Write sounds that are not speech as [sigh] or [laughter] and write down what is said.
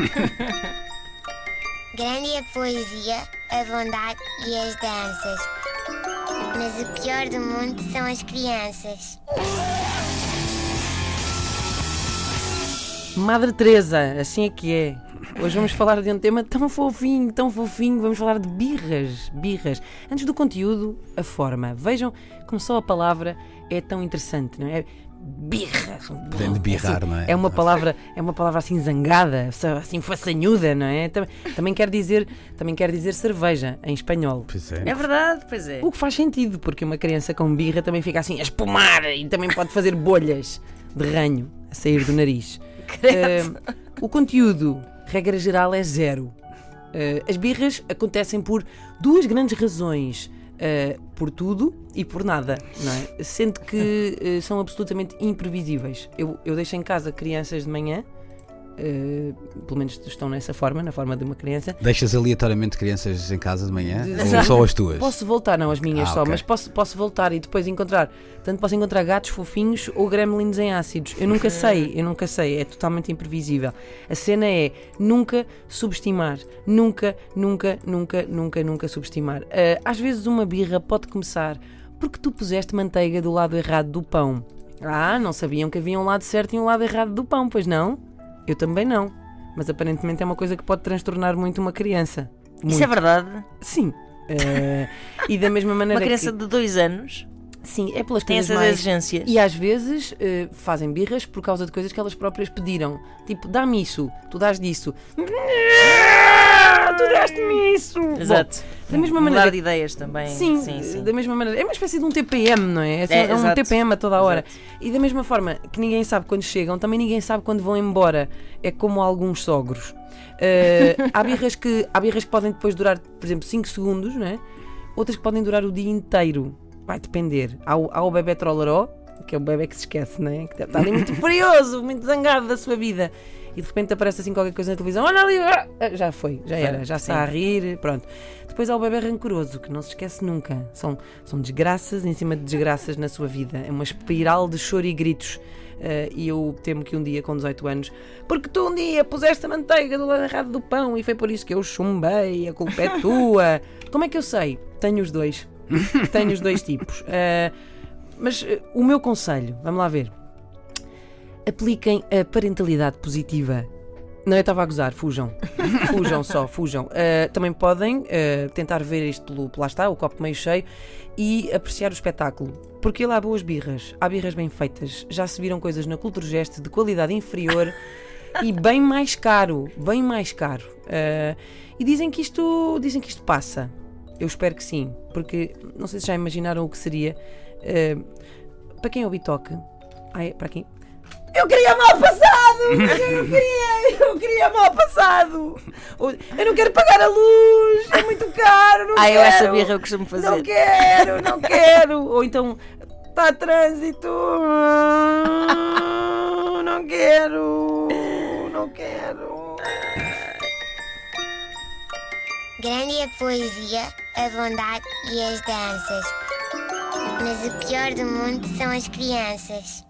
[laughs] Grande a poesia, a bondade e as danças. Mas o pior do mundo são as crianças. Madre Teresa, assim é que é. Hoje vamos falar de um tema tão fofinho, tão fofinho. Vamos falar de birras, birras. Antes do conteúdo, a forma. Vejam como só a palavra é tão interessante, não é? Birra. Vem de birrar, Assim, não é? É uma palavra, é uma palavra assim zangada, assim façanhuda, não é? Também, também quer dizer, também quer dizer cerveja em espanhol. Pois é. É verdade, pois é. O que faz sentido, porque uma criança com birra também fica assim a espumar e também pode fazer bolhas de ranho a sair do nariz. [laughs] Ah, o conteúdo, regra geral, é zero. Ah, as birras acontecem por duas grandes razões. Ah, por tudo e por nada, não é? Sendo que ah, são absolutamente imprevisíveis. Eu, eu deixo em casa crianças de manhã, ah, pelo menos estão nessa forma, na forma de uma criança, Deixas aleatoriamente crianças em casa de manhã? De- Ou só as tuas? Posso voltar, não as minhas Ah, só, ok. mas posso, posso voltar e depois encontrar. Tanto posso encontrar gatos fofinhos ou gremlins em ácidos. Eu nunca sei, eu nunca sei, é totalmente imprevisível. A cena é nunca subestimar. Nunca, nunca, nunca, nunca, nunca subestimar. Ah, às vezes uma birra pode começar porque tu puseste manteiga do lado errado do pão. Ah, não sabiam que havia um lado certo e um lado errado do pão, pois não? Eu também não. Mas aparentemente é uma coisa que pode transtornar muito uma criança. Isso Muito. é verdade. Sim. Eh, e da mesma maneira Uma criança que, de dois anos sim, é pelas tem coisas essas mais exigências. e às vezes eh, fazem birras por causa de coisas que elas próprias pediram. Tipo, dá-me isso, tu dás disso. Tu deste-me isso. Exato. Bom, da mesma Mudar maneira de ideias também. Sim, sim, sim. da mesma maneira. É uma espécie de um TPM, não é? Assim, É, é, um exato. TPM a toda a hora. Exato. E da mesma forma que ninguém sabe quando chegam, também ninguém sabe quando vão embora. É como alguns sogros. Eh, há, birras que, há birras que podem depois durar, por exemplo, 5 segundos, não é? Outras que podem durar o dia inteiro. Vai depender. Há o, há o bebê trolleró, que é o bebê que se esquece, não é? Que está ali muito [laughs] furioso, muito zangado da sua vida. E de repente aparece assim qualquer coisa na televisão. Olha ali! ah, Já foi, já era, já está a rir, pronto. Depois há o bebê rancoroso, que não se esquece nunca. São, são desgraças em cima de desgraças na sua vida. É uma espiral de choro e gritos. Eh, e eu temo que um dia, com 18 anos, porque tu um dia puseste a manteiga do lado errado do pão e foi por isso que eu chumbei, a culpa é [laughs] tua. Como é que eu sei? Tenho os dois. [laughs] Tenho os dois tipos. Eh, mas eh, o meu conselho, vamos lá ver. Apliquem a parentalidade positiva. Não, eu estava a gozar, fujam. [laughs] Fujam só, fujam. Uh, também podem uh, tentar ver isto pelo, pelo lá está, o copo meio cheio e apreciar o espetáculo. Porque lá há boas birras, há birras bem feitas. Já se viram coisas na Culturgest de qualidade inferior [laughs] e bem mais caro, bem mais caro. Uh, e dizem que isto, dizem que isto passa. Eu espero que sim, porque não sei se já imaginaram o que seria. para quem é o Bitoque? Ai, para quem? Eu queria mal passado! Eu queria, eu queria mal passado! Eu não quero pagar a luz! É muito caro! Não Ah, quero. eu essa birra eu costumo fazer. Não quero, não quero! Ou então, está trânsito! Não quero! Não quero! Grande é a poesia, a bondade e as danças. Mas o pior do mundo são as crianças.